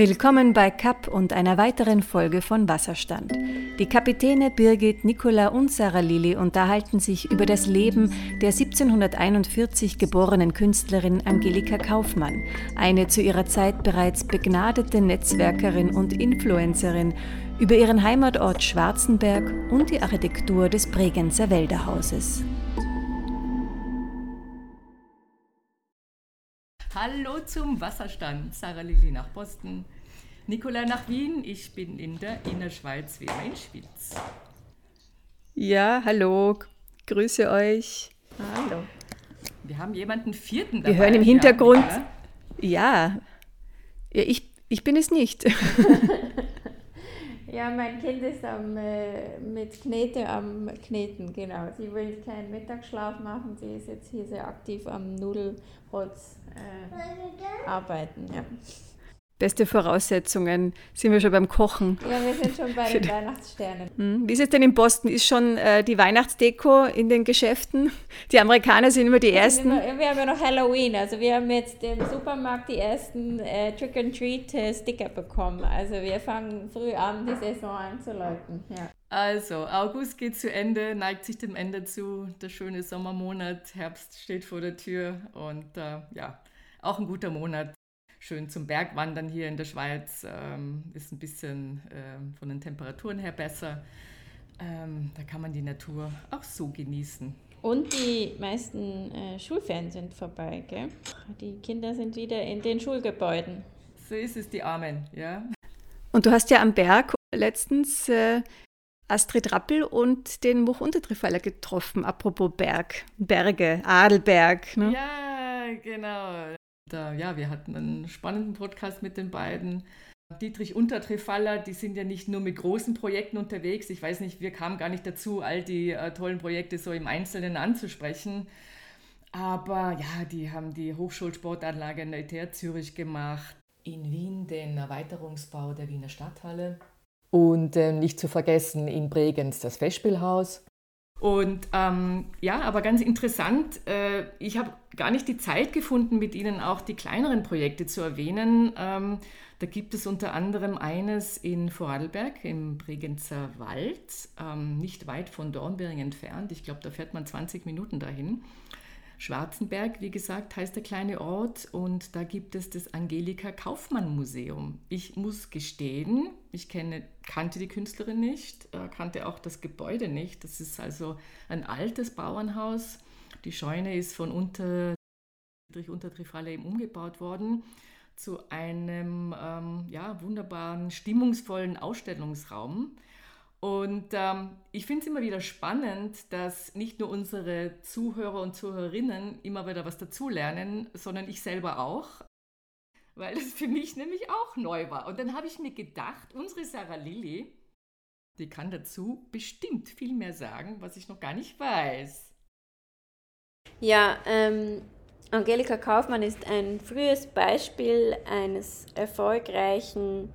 Willkommen bei CAP und einer weiteren Folge von Wasserstand. Die Kapitäne Birgit, Nicola und Sarah Lilly unterhalten sich über das Leben der 1741 geborenen Künstlerin Angelika Kaufmann, eine zu ihrer Zeit bereits begnadete Netzwerkerin und Influencerin, über ihren Heimatort Schwarzenberg und die Architektur des Bregenzer Wälderhauses. Hallo zum Wasserstand. Sarah Lilly nach Boston, Nicola nach Wien. Ich bin in der Innerschweiz, wie immer in Schwyz. Ja, hallo. Grüße euch. Hallo. Wir haben jemanden vierten dabei. Wir hören im Hintergrund. Ja, ja. ich, ich bin es nicht. ja, mein Kind ist am, äh, mit Knete am Kneten, genau. Sie will keinen Mittagsschlaf machen. Sie ist jetzt hier sehr aktiv am Nudelholz äh, arbeiten. Ja. Beste Voraussetzungen. Sind wir schon beim Kochen? Ja, wir sind schon bei den Weihnachtssternen. Hm. Wie ist es denn in Boston? Ist schon äh, die Weihnachtsdeko in den Geschäften? Die Amerikaner sind immer die Ersten. Immer, wir haben ja noch Halloween. Also wir haben jetzt im Supermarkt die ersten äh, Trick-and-Treat-Sticker bekommen. Also wir fangen früh an, die Saison einzuläuten. Ja. Also, August geht zu Ende, neigt sich dem Ende zu. Der schöne Sommermonat, Herbst steht vor der Tür und äh, ja, auch ein guter Monat. Schön zum Bergwandern hier in der Schweiz. Ähm, ist ein bisschen ähm, von den Temperaturen her besser. Ähm, da kann man die Natur auch so genießen. Und die meisten äh, Schulferien sind vorbei, gell? Die Kinder sind wieder in den Schulgebäuden. So ist es, die Armen, ja. Und du hast ja am Berg letztens äh, Astrid Rappel und den Much-Untertrifaller getroffen, apropos Berg, Berge, Adelberg. Ne? Ja, genau. Da, ja, wir hatten einen spannenden Podcast mit den beiden. Dietrich Untertrefaller, die sind ja nicht nur mit großen Projekten unterwegs. Ich weiß nicht, wir kamen gar nicht dazu, all die äh, tollen Projekte so im Einzelnen anzusprechen. Aber ja, die haben die Hochschulsportanlage in der ETH Zürich gemacht. In Wien den Erweiterungsbau der Wiener Stadthalle. Und äh, nicht zu vergessen in Bregenz das Festspielhaus. Und ähm, ja, aber ganz interessant, äh, ich habe gar nicht die Zeit gefunden, mit Ihnen auch die kleineren Projekte zu erwähnen. Ähm, da gibt es unter anderem eines in Vorarlberg im Bregenzer Wald, ähm, nicht weit von Dornbirn entfernt. Ich glaube, da fährt man 20 Minuten dahin. Schwarzenberg, wie gesagt, heißt der kleine Ort und da gibt es das Angelika Kaufmann Museum. Ich muss gestehen, ich kenne, kannte die Künstlerin nicht, äh, kannte auch das Gebäude nicht. Das ist also ein altes Bauernhaus. Die Scheune ist von unter Friedrich Untertrifalle eben umgebaut worden zu einem ähm, ja, wunderbaren, stimmungsvollen Ausstellungsraum. Und ähm, ich finde es immer wieder spannend, dass nicht nur unsere Zuhörer und Zuhörerinnen immer wieder was dazulernen, sondern ich selber auch, weil es für mich nämlich auch neu war. Und dann habe ich mir gedacht, unsere Sarah Lilly, die kann dazu bestimmt viel mehr sagen, was ich noch gar nicht weiß. Ja, ähm, Angelika Kaufmann ist ein frühes Beispiel eines erfolgreichen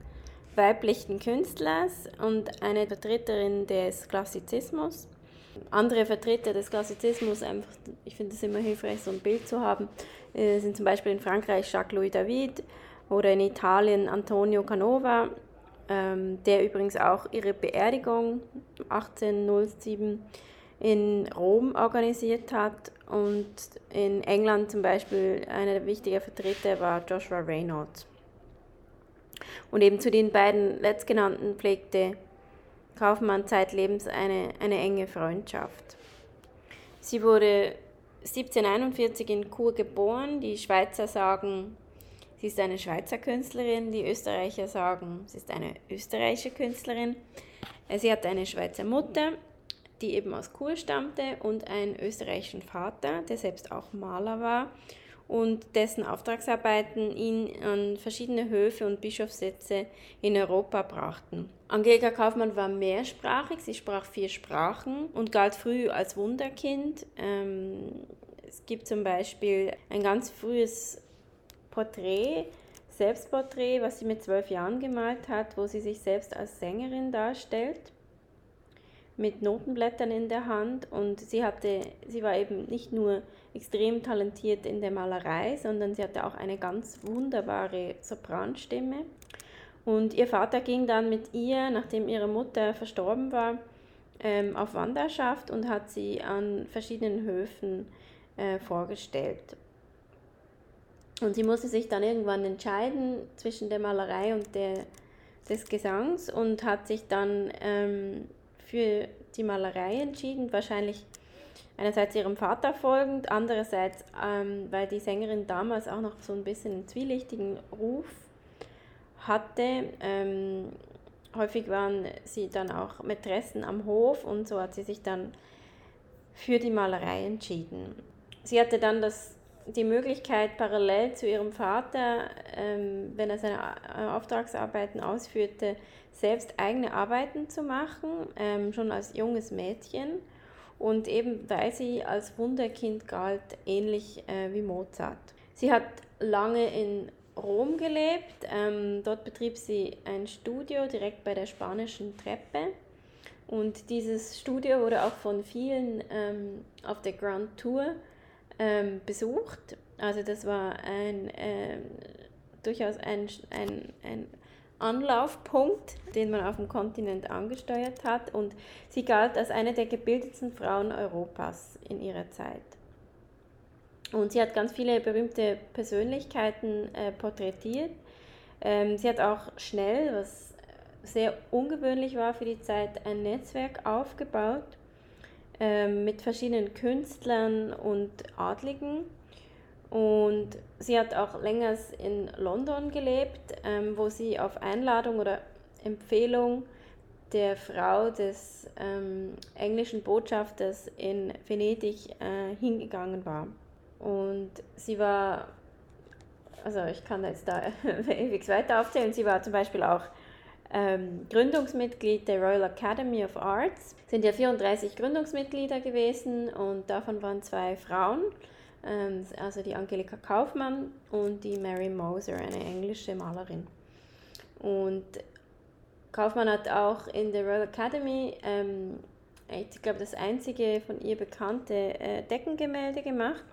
weiblichen Künstlers und eine Vertreterin des Klassizismus. Andere Vertreter des Klassizismus, einfach, ich finde es immer hilfreich, so ein Bild zu haben, äh, sind zum Beispiel in Frankreich Jacques-Louis David oder in Italien Antonio Canova, ähm, der übrigens auch ihre Beerdigung 1807 in Rom organisiert hat und in England zum Beispiel einer der wichtigen Vertreter war Joshua Reynolds. Und eben zu den beiden letztgenannten pflegte Kaufmann zeitlebens eine, eine enge Freundschaft. Sie wurde 1741 in Chur geboren. Die Schweizer sagen, sie ist eine Schweizer Künstlerin. Die Österreicher sagen, sie ist eine österreichische Künstlerin. Sie hatte eine Schweizer Mutter, die eben aus Chur stammte, und einen österreichischen Vater, der selbst auch Maler war und dessen Auftragsarbeiten ihn an verschiedene Höfe und Bischofssitze in Europa brachten. Angelika Kaufmann war mehrsprachig, sie sprach vier Sprachen und galt früh als Wunderkind. Ähm, es gibt zum Beispiel ein ganz frühes Porträt, Selbstporträt, was sie mit zwölf Jahren gemalt hat, wo sie sich selbst als Sängerin darstellt mit Notenblättern in der Hand und sie hatte, sie war eben nicht nur extrem talentiert in der Malerei, sondern sie hatte auch eine ganz wunderbare Sopranstimme. Und ihr Vater ging dann mit ihr, nachdem ihre Mutter verstorben war, ähm, auf Wanderschaft und hat sie an verschiedenen Höfen äh, vorgestellt. Und sie musste sich dann irgendwann entscheiden zwischen der Malerei und der, des Gesangs und hat sich dann ähm, für die Malerei entschieden, wahrscheinlich einerseits ihrem Vater folgend, andererseits, ähm, weil die Sängerin damals auch noch so ein bisschen einen zwielichtigen Ruf hatte. Ähm, häufig waren sie dann auch Mätressen am Hof und so hat sie sich dann für die Malerei entschieden. Sie hatte dann das, die Möglichkeit, parallel zu ihrem Vater, ähm, wenn er seine äh, Auftragsarbeiten ausführte, selbst eigene Arbeiten zu machen, ähm, schon als junges Mädchen. Und eben weil sie als Wunderkind galt, ähnlich äh, wie Mozart. Sie hat lange in Rom gelebt. Ähm, dort betrieb sie ein Studio direkt bei der spanischen Treppe. Und dieses Studio wurde auch von vielen ähm, auf der Grand Tour ähm, besucht. Also das war ein, ähm, durchaus ein, ein, ein Anlaufpunkt, den man auf dem Kontinent angesteuert hat. Und sie galt als eine der gebildetsten Frauen Europas in ihrer Zeit. Und sie hat ganz viele berühmte Persönlichkeiten äh, porträtiert. Ähm, sie hat auch schnell, was sehr ungewöhnlich war für die Zeit, ein Netzwerk aufgebaut mit verschiedenen Künstlern und Adligen. Und sie hat auch länger in London gelebt, ähm, wo sie auf Einladung oder Empfehlung der Frau des ähm, englischen Botschafters in Venedig äh, hingegangen war. Und sie war, also ich kann jetzt da ewig weiter aufzählen, sie war zum Beispiel auch ähm, Gründungsmitglied der Royal Academy of Arts. Es sind ja 34 Gründungsmitglieder gewesen und davon waren zwei Frauen, ähm, also die Angelika Kaufmann und die Mary Moser, eine englische Malerin. Und Kaufmann hat auch in der Royal Academy, ähm, ich glaube, das einzige von ihr bekannte äh, Deckengemälde gemacht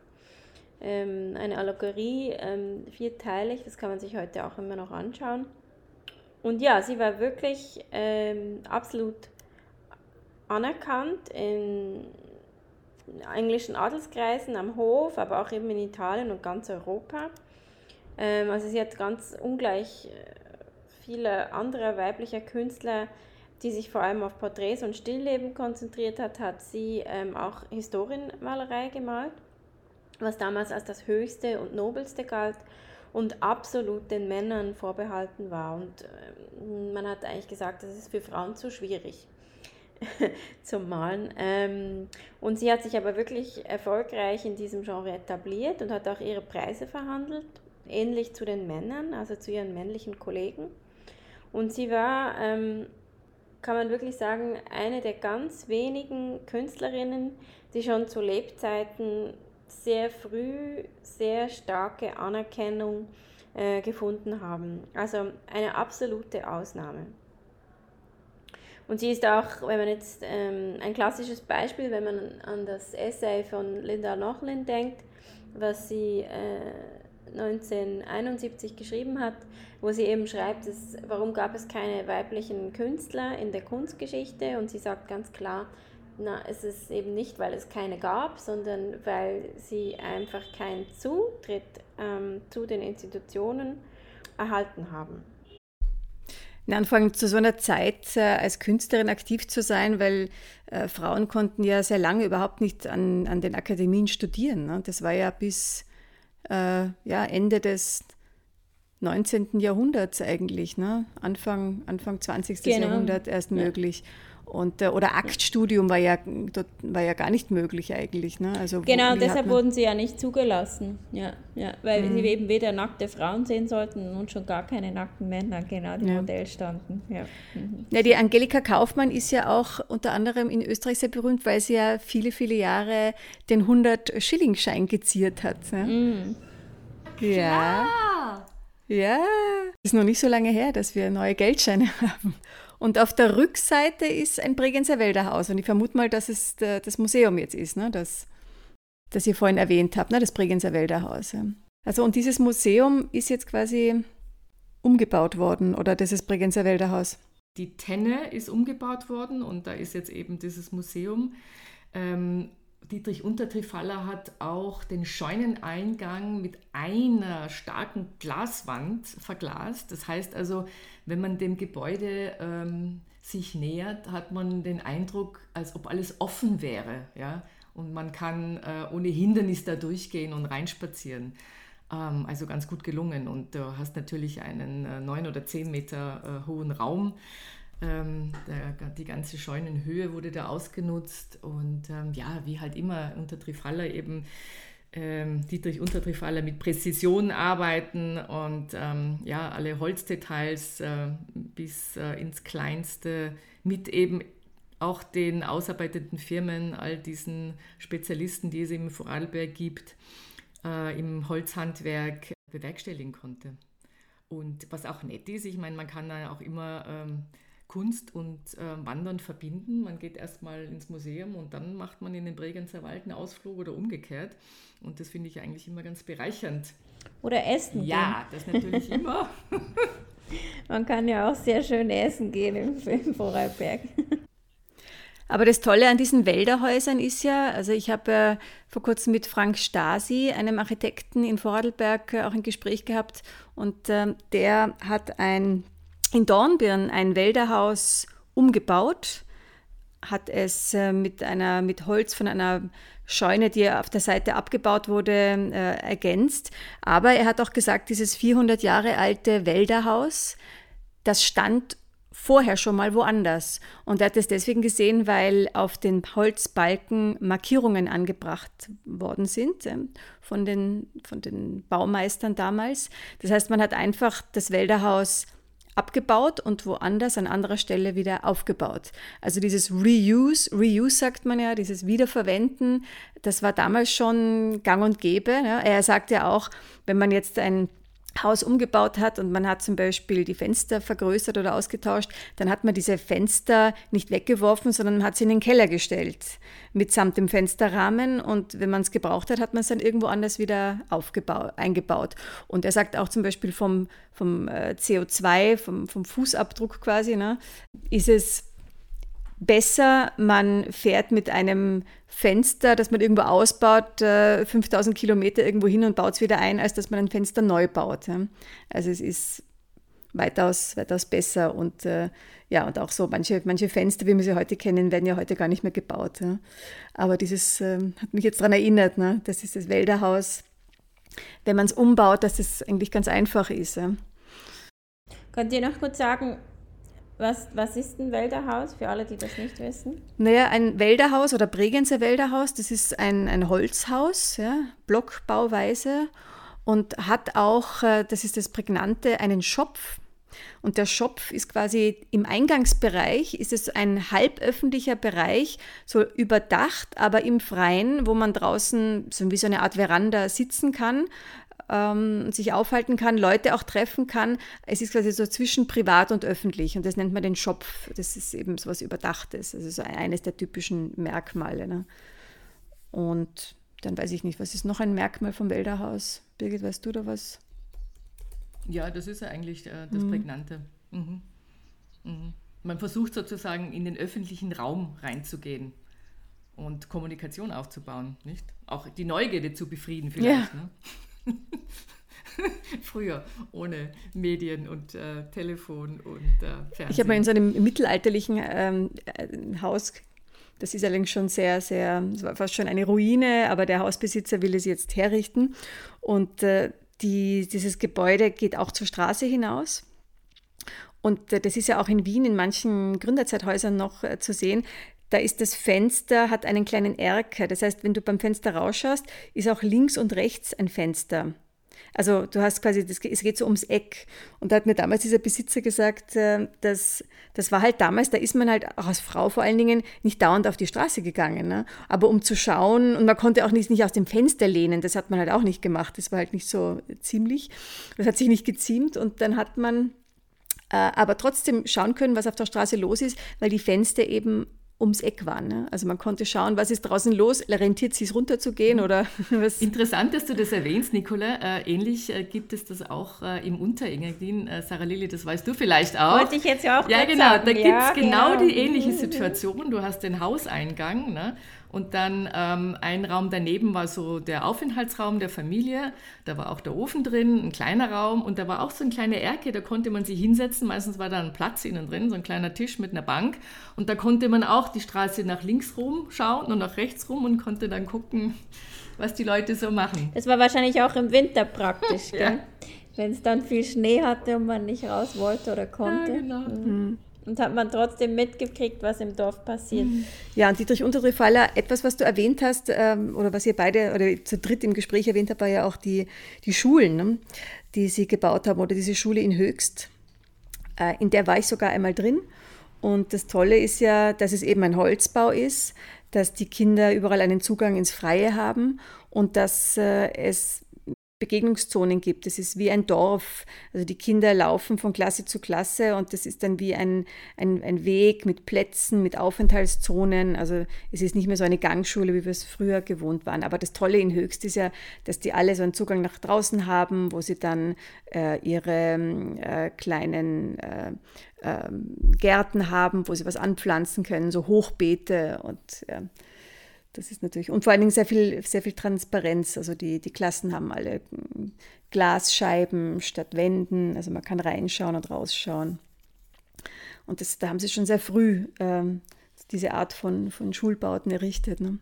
ähm, eine Allegorie, ähm, vierteilig, das kann man sich heute auch immer noch anschauen. Und ja, sie war wirklich ähm, absolut anerkannt in englischen Adelskreisen am Hof, aber auch eben in Italien und ganz Europa. Ähm, also sie hat ganz ungleich äh, viele andere weiblicher Künstler, die sich vor allem auf Porträts und Stillleben konzentriert hat, hat sie ähm, auch Historienmalerei gemalt was damals als das Höchste und Nobelste galt und absolut den Männern vorbehalten war. Und äh, man hat eigentlich gesagt, das ist für Frauen zu schwierig zum Malen. Ähm, und sie hat sich aber wirklich erfolgreich in diesem Genre etabliert und hat auch ihre Preise verhandelt, ähnlich zu den Männern, also zu ihren männlichen Kollegen. Und sie war, ähm, kann man wirklich sagen, eine der ganz wenigen Künstlerinnen, die schon zu Lebzeiten sehr früh sehr starke Anerkennung äh, gefunden haben. Also eine absolute Ausnahme. Und sie ist auch, wenn man jetzt ähm, ein klassisches Beispiel, wenn man an das Essay von Linda Nochlin denkt, was sie äh, 1971 geschrieben hat, wo sie eben schreibt, dass, warum gab es keine weiblichen Künstler in der Kunstgeschichte und sie sagt ganz klar, na, es ist eben nicht, weil es keine gab, sondern weil sie einfach keinen Zutritt ähm, zu den Institutionen erhalten haben. Na, anfangen zu so einer Zeit äh, als Künstlerin aktiv zu sein, weil äh, Frauen konnten ja sehr lange überhaupt nicht an, an den Akademien studieren. Ne? Das war ja bis äh, ja, Ende des 19. Jahrhunderts eigentlich, ne? Anfang, Anfang 20. Genau. Jahrhundert erst ja. Und, äh, oder Aktstudium war ja, war ja gar nicht möglich eigentlich. Ne? Also, genau, deshalb wurden sie ja nicht zugelassen. Ja, ja, weil mhm. sie eben weder nackte Frauen sehen sollten und schon gar keine nackten Männer, genau, die ja. Modell standen. Ja. Mhm. ja, die Angelika Kaufmann ist ja auch unter anderem in Österreich sehr berühmt, weil sie ja viele, viele Jahre den 100-Schilling-Schein geziert hat. Ja. Mhm. Ja. Ja, ist noch nicht so lange her, dass wir neue Geldscheine haben. Und auf der Rückseite ist ein Bregenzer Wälderhaus. Und ich vermute mal, dass es das Museum jetzt ist, ne? das, das ihr vorhin erwähnt habt, ne? das Bregenzer Wälderhaus. Also und dieses Museum ist jetzt quasi umgebaut worden oder das ist Bregenzer Wälderhaus? Die Tenne ist umgebaut worden und da ist jetzt eben dieses Museum. Ähm, Dietrich Untertrifaller hat auch den Scheuneneingang mit einer starken Glaswand verglast. Das heißt also, wenn man dem Gebäude ähm, sich nähert, hat man den Eindruck, als ob alles offen wäre. Ja? Und man kann äh, ohne Hindernis da durchgehen und reinspazieren. Ähm, also ganz gut gelungen. Und du hast natürlich einen äh, neun oder zehn Meter äh, hohen Raum. Ähm, der, die ganze Scheunenhöhe wurde da ausgenutzt. Und ähm, ja, wie halt immer unter Trifaller eben ähm, Dietrich Untertrifaller mit Präzision arbeiten und ähm, ja, alle Holzdetails äh, bis äh, ins Kleinste mit eben auch den ausarbeitenden Firmen, all diesen Spezialisten, die es im Vorarlberg gibt, äh, im Holzhandwerk bewerkstelligen konnte. Und was auch nett ist, ich meine, man kann da auch immer ähm, Kunst und äh, Wandern verbinden. Man geht erstmal ins Museum und dann macht man in den Bregenzer Wald einen Ausflug oder umgekehrt. Und das finde ich eigentlich immer ganz bereichernd. Oder essen. Ja, gehen. das natürlich immer. man kann ja auch sehr schön essen gehen im, im Vorarlberg. Aber das Tolle an diesen Wälderhäusern ist ja, also ich habe äh, vor kurzem mit Frank Stasi, einem Architekten in Vorarlberg, äh, auch ein Gespräch gehabt und äh, der hat ein in Dornbirn ein Wälderhaus umgebaut, hat es äh, mit, einer, mit Holz von einer Scheune, die auf der Seite abgebaut wurde, äh, ergänzt. Aber er hat auch gesagt, dieses 400 Jahre alte Wälderhaus, das stand vorher schon mal woanders. Und er hat es deswegen gesehen, weil auf den Holzbalken Markierungen angebracht worden sind äh, von, den, von den Baumeistern damals. Das heißt, man hat einfach das Wälderhaus abgebaut und woanders an anderer Stelle wieder aufgebaut. Also dieses Reuse, Reuse sagt man ja, dieses Wiederverwenden, das war damals schon gang und gäbe. Ja. Er sagt ja auch, wenn man jetzt ein Haus umgebaut hat und man hat zum Beispiel die Fenster vergrößert oder ausgetauscht, dann hat man diese Fenster nicht weggeworfen, sondern hat sie in den Keller gestellt, mitsamt dem Fensterrahmen. Und wenn man es gebraucht hat, hat man es dann irgendwo anders wieder aufgebaut, eingebaut. Und er sagt auch zum Beispiel vom, vom äh, CO2, vom, vom Fußabdruck quasi, ne, ist es besser, man fährt mit einem Fenster, das man irgendwo ausbaut, 5000 äh, Kilometer irgendwo hin und baut es wieder ein, als dass man ein Fenster neu baut. Also es ist weitaus, weitaus besser und äh, ja, und auch so manche, manche Fenster, wie wir sie heute kennen, werden ja heute gar nicht mehr gebaut. Aber dieses äh, hat mich jetzt daran erinnert, ne? das ist das Wälderhaus, wenn man es umbaut, dass es das eigentlich ganz einfach ist. Könnt ihr noch kurz sagen, was, was ist ein Wälderhaus für alle, die das nicht wissen? Naja, ein Wälderhaus oder Bregenzer Wälderhaus, das ist ein, ein Holzhaus, ja, Blockbauweise und hat auch, äh, das ist das Prägnante, einen Schopf. Und der Schopf ist quasi im Eingangsbereich, ist es ein halböffentlicher Bereich, so überdacht, aber im Freien, wo man draußen so wie so eine Art Veranda sitzen kann ähm, sich aufhalten kann, Leute auch treffen kann. Es ist quasi so zwischen privat und öffentlich und das nennt man den Schopf. Das ist eben so was Überdachtes, also so eines der typischen Merkmale. Ne? Und dann weiß ich nicht, was ist noch ein Merkmal vom Wälderhaus? Birgit, weißt du da was? Ja, das ist ja eigentlich äh, das mhm. Prägnante. Mhm. Mhm. Man versucht sozusagen in den öffentlichen Raum reinzugehen und Kommunikation aufzubauen, nicht? Auch die Neugierde zu befrieden vielleicht. Ja. Ne? Früher ohne Medien und äh, Telefon und äh, Fernsehen. Ich habe mal in so einem mittelalterlichen ähm, äh, Haus, das ist allerdings schon sehr, sehr, fast schon eine Ruine, aber der Hausbesitzer will es jetzt herrichten. Und äh, die, dieses Gebäude geht auch zur Straße hinaus. Und äh, das ist ja auch in Wien in manchen Gründerzeithäusern noch äh, zu sehen da ist das Fenster, hat einen kleinen Erker. Das heißt, wenn du beim Fenster rausschaust, ist auch links und rechts ein Fenster. Also du hast quasi, das, es geht so ums Eck. Und da hat mir damals dieser Besitzer gesagt, äh, dass das war halt damals, da ist man halt auch als Frau vor allen Dingen nicht dauernd auf die Straße gegangen. Ne? Aber um zu schauen, und man konnte auch nicht, nicht aus dem Fenster lehnen, das hat man halt auch nicht gemacht. Das war halt nicht so ziemlich. Das hat sich nicht geziemt. Und dann hat man äh, aber trotzdem schauen können, was auf der Straße los ist, weil die Fenster eben ums Eck waren. Ne? Also man konnte schauen, was ist draußen los, rentiert es sich runterzugehen oder was? Interessant, dass du das erwähnst, Nicola. Äh, ähnlich äh, gibt es das auch äh, im Unterengadin. Sarah Lili, das weißt du vielleicht auch. Wollte ich jetzt auch Ja, genau, sagen. da gibt es ja, genau, genau die ähnliche Situation. Du hast den Hauseingang ne? und dann ähm, ein Raum daneben war so der Aufenthaltsraum der Familie. Da war auch der Ofen drin, ein kleiner Raum und da war auch so eine kleine Erke, da konnte man sich hinsetzen. Meistens war da ein Platz innen drin, so ein kleiner Tisch mit einer Bank. Und da konnte man auch die Straße nach links rum schauen und nach rechts rum und konnte dann gucken, was die Leute so machen. Das war wahrscheinlich auch im Winter praktisch, Ja. gell? wenn es dann viel Schnee hatte und man nicht raus wollte oder konnte. Ja, genau. Mhm. Und hat man trotzdem mitgekriegt, was im Dorf passiert. Ja, und Dietrich Untertrefaller, etwas, was du erwähnt hast, ähm, oder was ihr beide oder zu dritt im Gespräch erwähnt habt, war ja auch die, die Schulen, ne, die sie gebaut haben, oder diese Schule in Höchst. Äh, in der war ich sogar einmal drin. Und das Tolle ist ja, dass es eben ein Holzbau ist, dass die Kinder überall einen Zugang ins Freie haben und dass äh, es Begegnungszonen gibt. Es ist wie ein Dorf. Also die Kinder laufen von Klasse zu Klasse und das ist dann wie ein, ein, ein Weg mit Plätzen, mit Aufenthaltszonen. Also es ist nicht mehr so eine Gangschule, wie wir es früher gewohnt waren. Aber das Tolle in Höchst ist ja, dass die alle so einen Zugang nach draußen haben, wo sie dann äh, ihre äh, kleinen äh, ähm, Gärten haben, wo sie was anpflanzen können, so Hochbeete und das ist natürlich, und vor allen Dingen sehr viel, sehr viel Transparenz. Also die, die Klassen haben alle mm, Glasscheiben statt Wänden, also man kann reinschauen und rausschauen. Und das, da haben sie schon sehr früh ähm, diese Art von, von Schulbauten errichtet. Ne?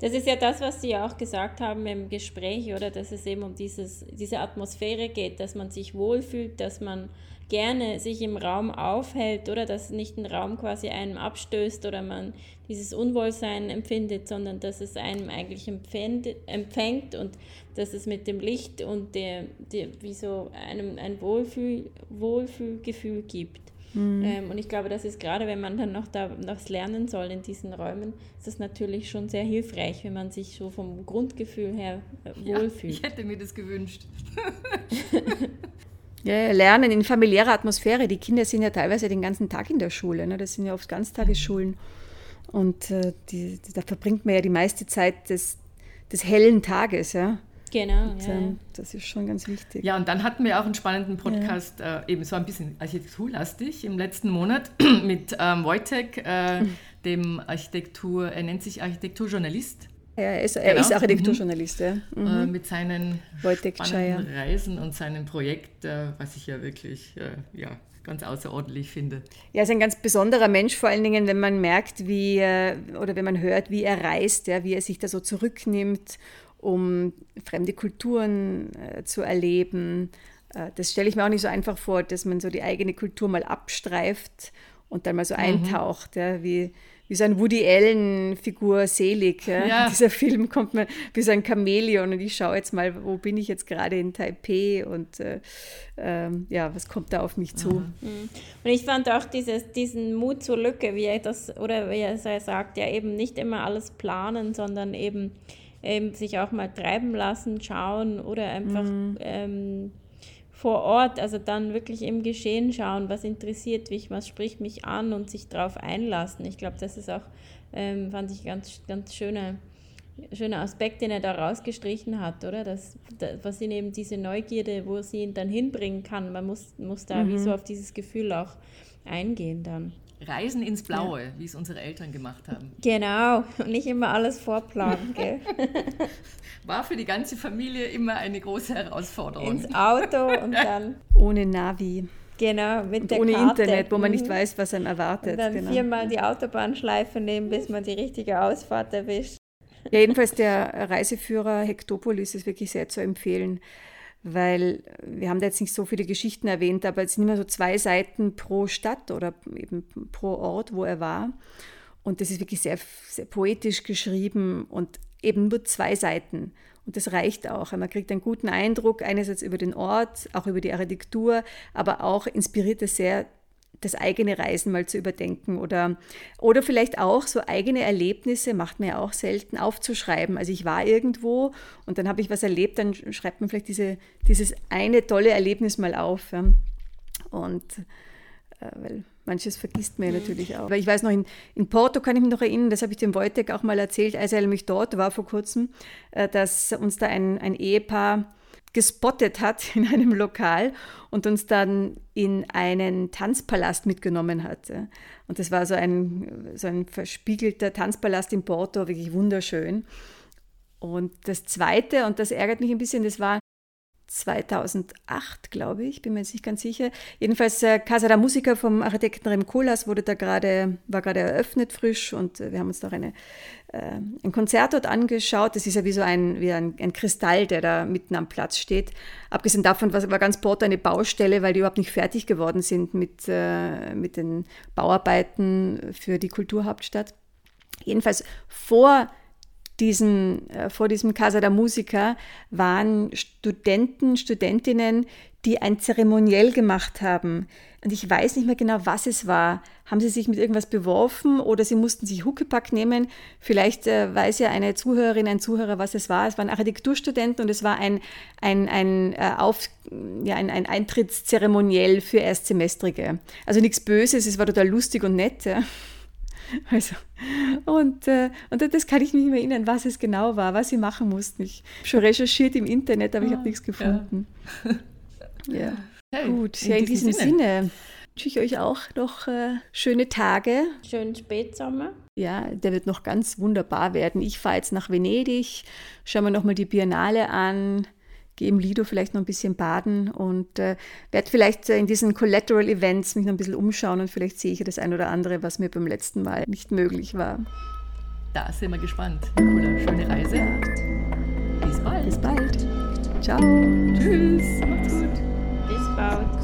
Das ist ja das, was Sie auch gesagt haben im Gespräch, oder? Dass es eben um dieses, diese Atmosphäre geht, dass man sich wohlfühlt, dass man gerne sich im Raum aufhält, oder? Dass nicht ein Raum quasi einem abstößt oder man dieses Unwohlsein empfindet, sondern dass es einem eigentlich empfängt, empfängt und dass es mit dem Licht und der, der wie so einem ein Wohlfühl, Wohlfühlgefühl gibt. Ähm, und ich glaube, das ist gerade, wenn man dann noch da was lernen soll in diesen Räumen, ist das natürlich schon sehr hilfreich, wenn man sich so vom Grundgefühl her äh, Ja, wohlfühlt. ich hätte mir das gewünscht. Ja, lernen in familiärer Atmosphäre. Die Kinder sind ja teilweise den ganzen Tag in der Schule. Ne? Das sind ja oft Ganztagesschulen. Und äh, die, da verbringt man ja die meiste Zeit des, des hellen Tages. Ja? Genau, Und, ja, ja. ähm, das ist schon ganz wichtig. Ja, und dann hatten wir auch einen spannenden Podcast, äh, eben so ein bisschen architekturlastig im letzten Monat mit ähm, Wojtek, äh, dem Architektur, er nennt sich Architekturjournalist, Ja, er ist, er Genau. ist Architekturjournalist. Ja. Mhm. äh, mit seinen Wojtek spannenden Chaya. Reisen und seinem Projekt, äh, was ich ja wirklich äh, ja, ganz außerordentlich finde. Ja, er ist ein ganz besonderer Mensch, vor allen Dingen, wenn man merkt, wie äh, oder wenn man hört, wie er reist, ja, wie er sich da so zurücknimmt, um fremde Kulturen äh, zu erleben. Äh, das stelle ich mir auch nicht so einfach vor, dass man so die eigene Kultur mal abstreift und dann mal so eintaucht, ja, wie, wie so ein Woody Allen-Figur selig. Ja. Ja. Dieser Film kommt mir wie so ein Chamäleon und ich schaue jetzt mal, wo bin ich jetzt gerade in Taipei und äh, ähm, ja, was kommt da auf mich zu. Und ich fand auch dieses, diesen Mut zur Lücke, wie er das, oder wie er es sagt, ja eben nicht immer alles planen, sondern eben, eben sich auch mal treiben lassen, schauen oder einfach ähm, vor Ort, also dann wirklich im Geschehen schauen, was interessiert mich, was spricht mich an und sich darauf einlassen. Ich glaube, das ist auch, ähm, fand ich ganz, ganz schöner, schöner Aspekt, den er da rausgestrichen hat, oder? Das, da- was ihn eben diese Neugierde, wo sie ihn dann hinbringen kann. Man muss, muss da wie so auf dieses Gefühl auch eingehen dann. Reisen ins Blaue, wie es unsere Eltern gemacht haben. Genau, und nicht immer alles vorplanen, gell? War für die ganze Familie immer eine große Herausforderung. Ins Auto und dann, Ohne Navi genau, mit und der ohne Karte. Internet, wo man nicht Mhm. weiß, was einem erwartet. Und dann genau. viermal die Autobahnschleife nehmen, bis man die richtige Ausfahrt erwischt. Ja, jedenfalls der Reiseführer Hektopolis ist wirklich sehr zu empfehlen, weil wir haben da jetzt nicht so viele Geschichten erwähnt, aber es sind immer so zwei Seiten pro Stadt oder eben pro Ort, wo er war. Und das ist wirklich sehr, sehr poetisch geschrieben und eben nur zwei Seiten. Und das reicht auch. Man kriegt einen guten Eindruck, einerseits über den Ort, auch über die Architektur, aber auch inspiriert es sehr, das eigene Reisen mal zu überdenken oder, oder vielleicht auch so eigene Erlebnisse, macht man ja auch selten, aufzuschreiben. Also ich war irgendwo und dann habe ich was erlebt, dann schreibt man vielleicht diese, dieses eine tolle Erlebnis mal auf. Ja. Und äh, weil manches vergisst man ja natürlich auch. Weil ich weiß noch, in, in Porto kann ich mich noch erinnern, das habe ich dem Wojtek auch mal erzählt, als er nämlich dort war vor kurzem, äh, dass uns da ein, ein Ehepaar gespottet hat in einem Lokal und uns dann in einen Tanzpalast mitgenommen hat. Und das war so ein, so ein verspiegelter Tanzpalast in Porto, wirklich wunderschön. Und das Zweite, und das ärgert mich ein bisschen, das war 2008, glaube ich, bin mir jetzt nicht ganz sicher. Jedenfalls äh, Casa da Musica vom Architekten Rem Koolhaas wurde da gerade, war gerade eröffnet frisch und äh, wir haben uns noch eine, äh, ein Konzert dort angeschaut. Das ist ja wie so ein, wie ein, ein Kristall, der da mitten am Platz steht. Abgesehen davon war, war ganz Porto eine Baustelle, weil die überhaupt nicht fertig geworden sind mit, äh, mit den Bauarbeiten für die Kulturhauptstadt. Jedenfalls vor diesen, äh, vor diesem Casa da Musica waren Studenten, Studentinnen, die ein Zeremoniell gemacht haben. Und ich weiß nicht mehr genau, was es war. Haben sie sich mit irgendwas beworfen oder sie mussten sich Huckepack nehmen? Vielleicht äh, weiß ja eine Zuhörerin, ein Zuhörer, was es war. Es waren Architekturstudenten und es war ein, ein, ein, äh, Auf, ja, ein, ein Eintrittszeremoniell für Erstsemestrige. Also nichts Böses, es war total lustig und nett. Ja. Also, und, äh, und das kann ich mich nicht mehr erinnern, was es genau war, was sie machen mussten. Ich habe schon recherchiert im Internet, aber ich habe ah, nichts gefunden. Ja, ja. Hey, gut. In ja, in diesem Sinne, Sinne wünsche ich euch auch noch äh, schöne Tage. Schönen Spätsommer. Ja, der wird noch ganz wunderbar werden. Ich fahre jetzt nach Venedig, schauen wir nochmal die Biennale an gehe im Lido vielleicht noch ein bisschen baden und äh, werde vielleicht äh, in diesen Collateral Events mich noch ein bisschen umschauen und vielleicht sehe ich das ein oder andere, was mir beim letzten Mal nicht möglich war. Da sind wir gespannt. Nicola, schöne Reise. Ja. Bis bald. Bis bald. Ciao. Tschüss. Macht's gut. Bis bald.